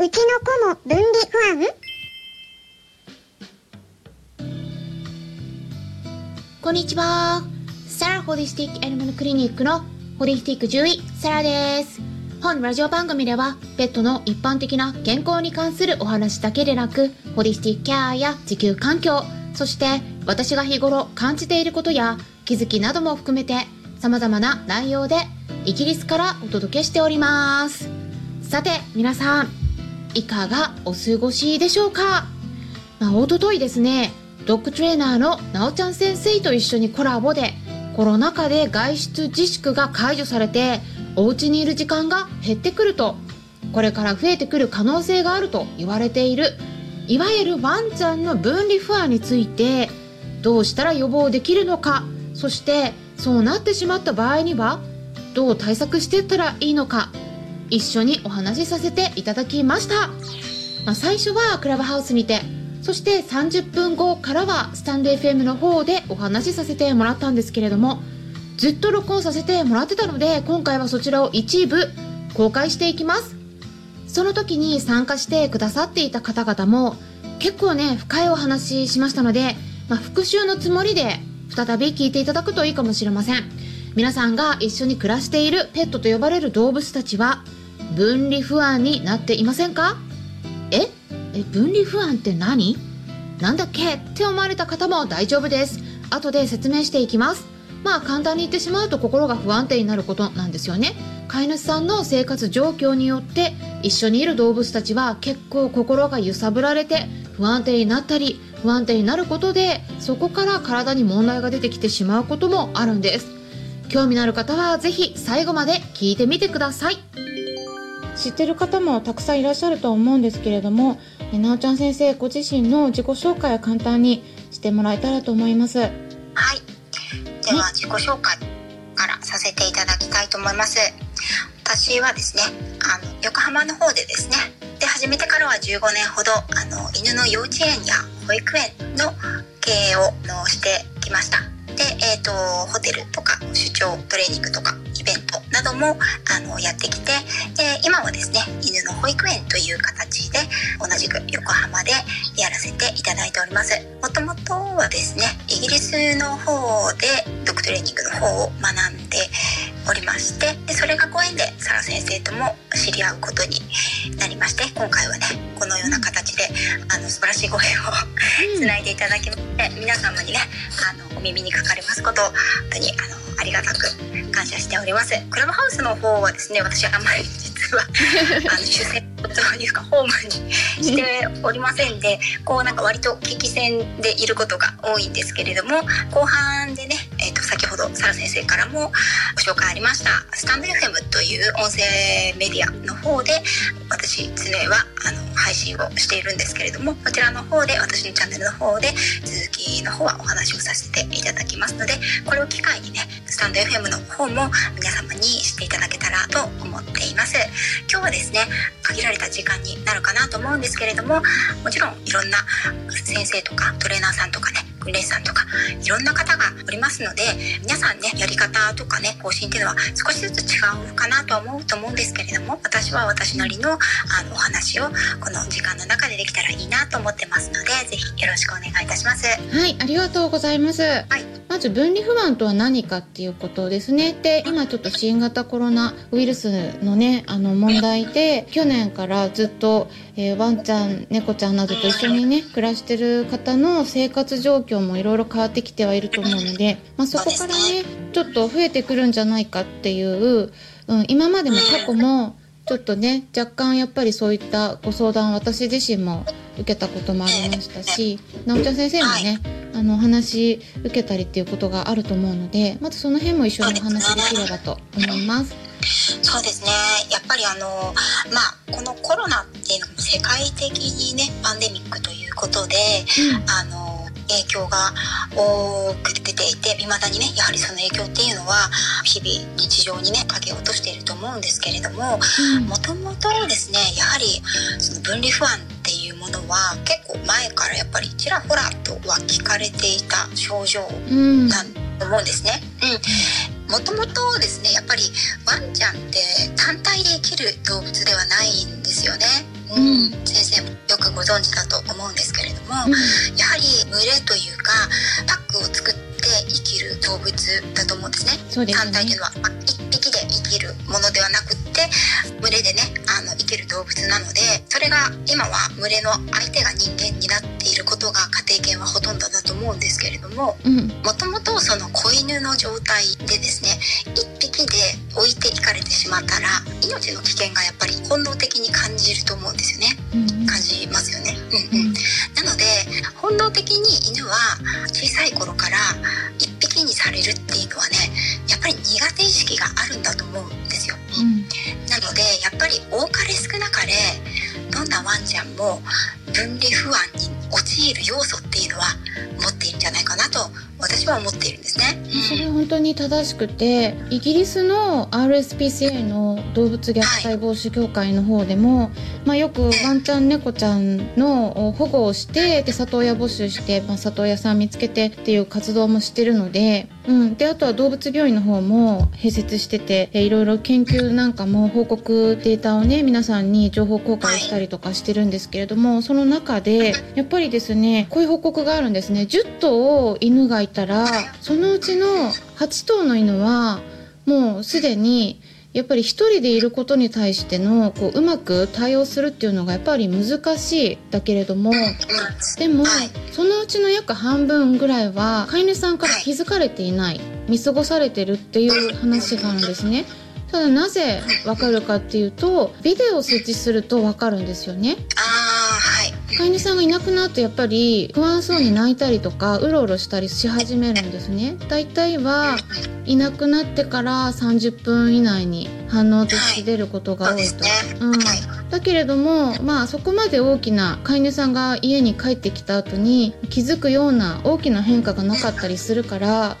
うちの子も分離不安？こんにちは。サラホリスティックアニマルクリニックのホリスティック獣医、サラです。本ラジオ番組では、ペットの一般的な健康に関するお話だけでなく、ホリスティックケアや地球環境、そして私が日頃感じていることや気づきなども含めて、様々な内容でイギリスからお届けしております。さて、皆さん、いかがお過ごしでしょうか？まあ、おとといですね、ドッグトレーナーのなおちゃん先生と一緒にコラボでコロナ禍で外出自粛が解除されてお家にいる時間が減ってくるとこれから増えてくる可能性があると言われているいわゆるワンちゃんの分離不安についてどうしたら予防できるのかそしてそうなってしまった場合にはどう対策していったらいいのか一緒にお話しさせていただきました、まあ、最初はクラブハウスにてそして30分後からはスタンレー FM の方でお話しさせてもらったんですけれどもずっと録音させてもらってたので今回はそちらを一部公開していきます。その時に参加してくださっていた方々も結構ね深いお話ししましたので、まあ、復習のつもりで再び聞いていただくといいかもしれません。皆さんが一緒に暮らしているペットと呼ばれる動物たちは分離不安になっていませんか？え？え分離不安って何？なんだっけ？って思われた方も大丈夫です。後で説明していきます。まあ簡単に言ってしまうと心が不安定になることなんですよね。飼い主さんの生活状況によって一緒にいる動物たちは結構心が揺さぶられて不安定になったり不安定になることでそこから体に問題が出てきてしまうこともあるんです。興味のある方はぜひ最後まで聞いてみてください知ってる方もたくさんいらっしゃると思うんですけれどもえなおちゃん先生ご自身の自己紹介を簡単にしてもらえたらと思いますはい。では自己紹介からさせていただきたいと思います。私はですね、あの横浜の方でですね、で始めてからは15年ほどあの犬の幼稚園や保育園の経営をのしてきました。えー、とホテルとか出張トレーニングとかイベントなどもあのやってきてで今はですね犬の保育園という形で同じく横浜でやらせていただいております。もともとはですねイギリスの方でドッグトレーニングの方を学んでおりましてでそれがご縁でサラ先生とも知り合うことになりまして今回はねこのような形であの素晴らしいご縁をつないでいただきまして皆様にねあのお耳にかかりますことを本当にあのありがたく感謝しております。クラブハウスの方はですね私あんまり実は あの主戦というかホームにしておりませんでこうなんか割と危機戦でいることが多いんですけれども後半でね、どサラ先生からもご紹介ありました。スタンド FM という音声メディアの方で私常はあの配信をしているんですけれどもこちらの方で私のチャンネルの方で続きの方はお話をさせていただきますのでこれを機会にねスタンド FM の方も皆様にしていただけたらと思っています。今日はですね限られた時間になるかなと思うんですけれどももちろんいろんな先生とかトレーナーさんとかね訓練士さんとかいろんな方がおりますので皆さんねやり方とかね方針っていうのは少しずつ違うかなとは思うと思うんですけれども私は私なりのあのお話をこの時間の中でできたらいいなと思ってますのでぜひよろしくお願いいたします。はいありがとうございます、まず分離不安とは何かっていうことですね。で今ちょっと新型コロナウイルスのねあの問題で去年からずっと、えーワンちゃん猫ちゃんなどと一緒にね暮らしてる方の生活状況もいろいろ変わってきてはいると思うので、まあ、そこからねちょっと増えてくるんじゃないかっていう、うん、今までも過去もちょっとね若干やっぱりそういったご相談私自身も受けたこともありましたし直ちゃん先生もねあのお話受けたりっていうことがあると思うのでまずその辺も一緒にお話できればと思います。そうですね。やっぱりあのまあこのコロナっていうのも世界的にねパンデミックということで、あの影響が多く出ていて未だにねやはりその影響っていうのは日々日常にね影を落としていると思うんですけれどももともとですねやはりその分離不安っていうものは結構前からやっぱりちらほらとは聞かれていた症状うんなんと思うんですね。うん、もともとですねやっぱりワンちゃんって単体で生きる動物ではないんですよね。うん先生もよくご存知だと思うんですけれども、うんやはり群れというかパックを作って生きる動物だと思うんですね。す単体といねうのはまあ一匹で生きるものではなくって群れでねあの生きる動物なのでそれが今は群れの相手が人間になっていることが家庭犬はほとんどだと思うんですけれどもうん。もともとその子犬の状態でですね一匹で置いていかれてしまったら命の危険がやっぱり本能的に感じると思うんですよね。うん感じますよね。ううん。うん。ん、なので本能的に犬は小さい頃から一匹にされるっても分離不安に陥る要素っは思っているんですね。それは本当に正しくてイギリスの RSPCA の動物虐待防止協会の方でも、まあ、よくワンちゃん猫ちゃんの保護をしてで里親募集して、まあ、里親さん見つけてっていう活動もしてるので,、うん、であとは動物病院の方も併設してていろいろ研究なんかも報告データをね皆さんに情報公開したりとかしてるんですけれどもその中でやっぱりですねこういう報告があるんですね10頭犬がいたらそのうちの8頭の犬はもうすでにやっぱり一人でいることに対してのこううまく対応するっていうのがやっぱり難しいだけれどもでもそのうちの約半分ぐらいは飼い主さんから気づかれていない見過ごされてるっていう話があるんですね。ただなぜわかるかっていうとビデオを設置するとわかるんですよね。飼い主さんがいなくなるとやっぱり不安そうに泣いたりとかうろうろしたりし始めるんですね。大体はいなくなってから30分以内に反応として出ることが多いと。うんはい。だけれどもまあそこまで大きな飼い主さんが家に帰ってきた後に気づくような大きな変化がなかったりするから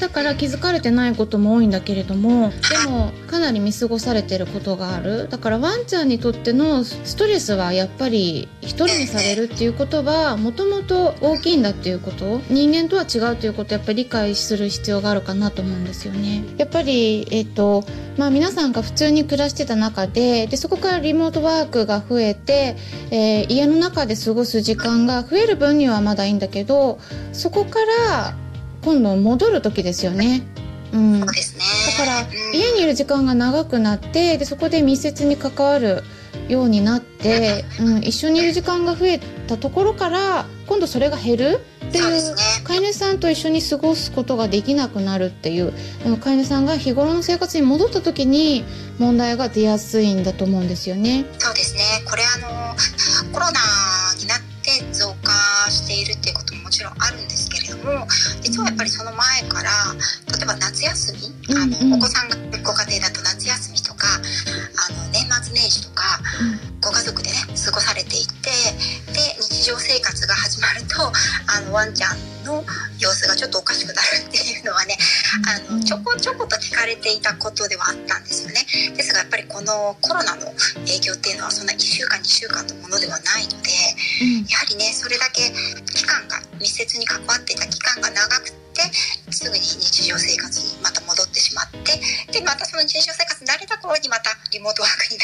だから気づかれてないことも多いんだけれどもでもかなり見過ごされてることがあるだからワンちゃんにとってのストレスはやっぱり一人にされるっていうことはもともと大きいんだっていうこと人間とは違うということをやっぱり理解する必要があるかなと思うんですよね。やっぱりえっ、とまあ皆さんが普通に暮らしてた中ででそこからリモートワークが増えて、えー家の中で過ごす時間が増える分にはまだいいんだけどそこから今度戻る時ですよね。うん、だそうですね。からうん家にいる時間が長くなってでそこで密接に関わるようになって、うん、一緒にいる時間が増えたところから今度それが減るっていう。飼い主さんと一緒に過ごすことができなくなるっていう飼い主さんが日頃の生活に戻った時に問題が出やすいんだと思うんですよね。そうですね。これあのコロナになって増加しているっていうことももちろんあるんですけれども、実はやっぱりその前から例えば夏休み、あのうんうんお子さんがご家庭だと夏ご家族でね過ごされていて、で日常生活が始まるとあのワンちゃんの様子がちょっとおかしくなるっていうのはね、あのちょこちょこと聞かれていたことではあったんですよね。ですがやっぱりこのコロナの影響っていうのはそんな1週間2週間のものではないのでやはりねそれだけ期間が密接に関わっていた期間が長くてすぐに日常生活にまた戻ってしまってでまたその日常生活に慣れた頃にまたリモートワークに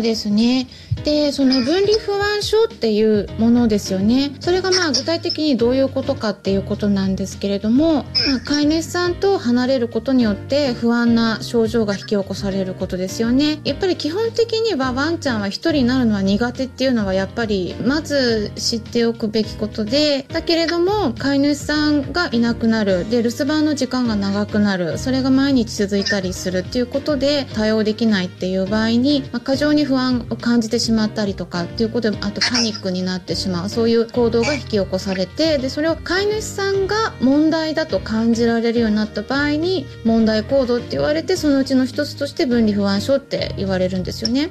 そうですね。で、その分離不安症っていうものですよね。それがまあ具体的にどういうことかっていうことなんですけれども、まあ、飼い主さんと離れることによって不安な症状が引き起こされることですよね。やっぱり基本的にはワンちゃんは一人になるのは苦手っていうのはやっぱりまず知っておくべきことで、だけれども飼い主さんがいなくなる。で、留守番の時間が長くなる。それが毎日続いたりするっていうことで対応できないっていう場合に、まあ、過剰に不安を感じてしまうったりとかっていうことであとパニックになってしまうそういう行動が引き起こされてでそれを飼い主さんが問題だと感じられるようになった場合に問題行動って言われてそのうちの一つとして分離不安症って言われるんですよね。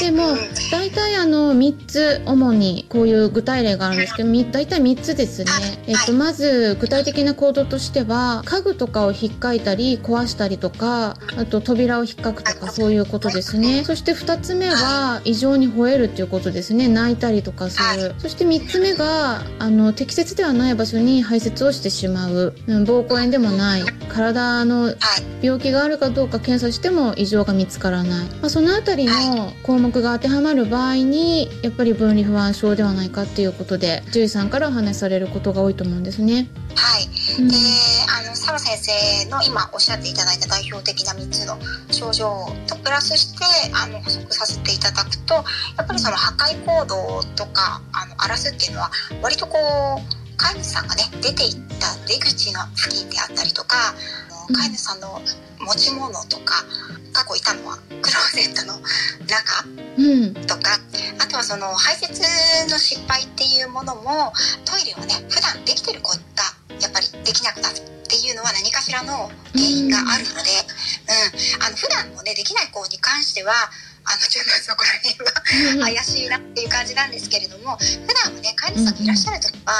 でもうん。大体あの3つ主にこういう具体例があるんですけどみ大体3つですね、えっと、まず具体的な行動としては家具とかを引っかいたり壊したりとかあと扉を引っかくとかそういうことですね。そして2つ目は異常に吠えるっていうことですね。泣いたりとかする、そして3つ目があの適切ではない場所に排泄をしてしまう、うん、膀胱炎でもない。体のはい。病気があるかどうか検査しても異常が見つからない、まあ、そのあたりの項目が当てはまる場合にやっぱり分離不安症ではないかっていうことで獣医さんからお話しされることが多いと思うんですね。はい。うん。であのサラ先生の今おっしゃっていただいた代表的な3つの症状とプラスしてあの補足させていただくとやっぱりその破壊行動とかあの荒らすっていうのは割とこう飼い主さんがね出ていった出口の付近であったりとか飼い主さんの持ち物とか過去いたのはクローゼットの中うん。とかあとはその排泄の失敗っていうものもトイレをね普段できてる子がやっぱりできなくなるっていうのは何かしらの原因があるので、うん。あの普段もねできない子に関してはあのちょっとそこら辺は怪しいなっていう感じなんですけれども普段もね飼い主さんがいらっしゃる時は、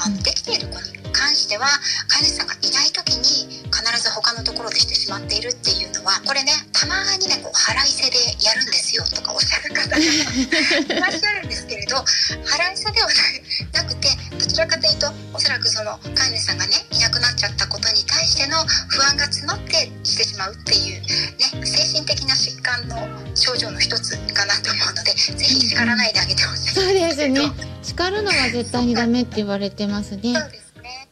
あのできている子に関しては飼い主さんがいない時に必ず他のところでしてしまっているっていうのはこれねたまにねこう腹いせでやるんですよとかおっしゃる方がいらっしゃるんですけれど 腹いせではななくてどちらかというとおそらくその飼い主さんがねいなくなっちゃったことに対しての不安が募ってしてしまうっていう絶対にダメって言われてますね。そうですね。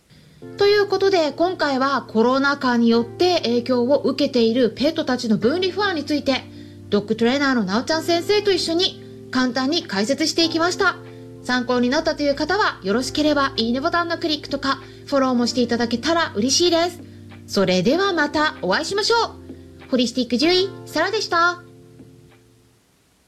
ということで今回はコロナ禍によって影響を受けているペットたちの分離不安についてドッグトレーナーのなおちゃん先生と一緒に簡単に解説していきました。参考になったという方はよろしければいいねボタンのクリックとかフォローもしていただけたら嬉しいです。それではまたお会いしましょう。ホリスティック獣医サラでした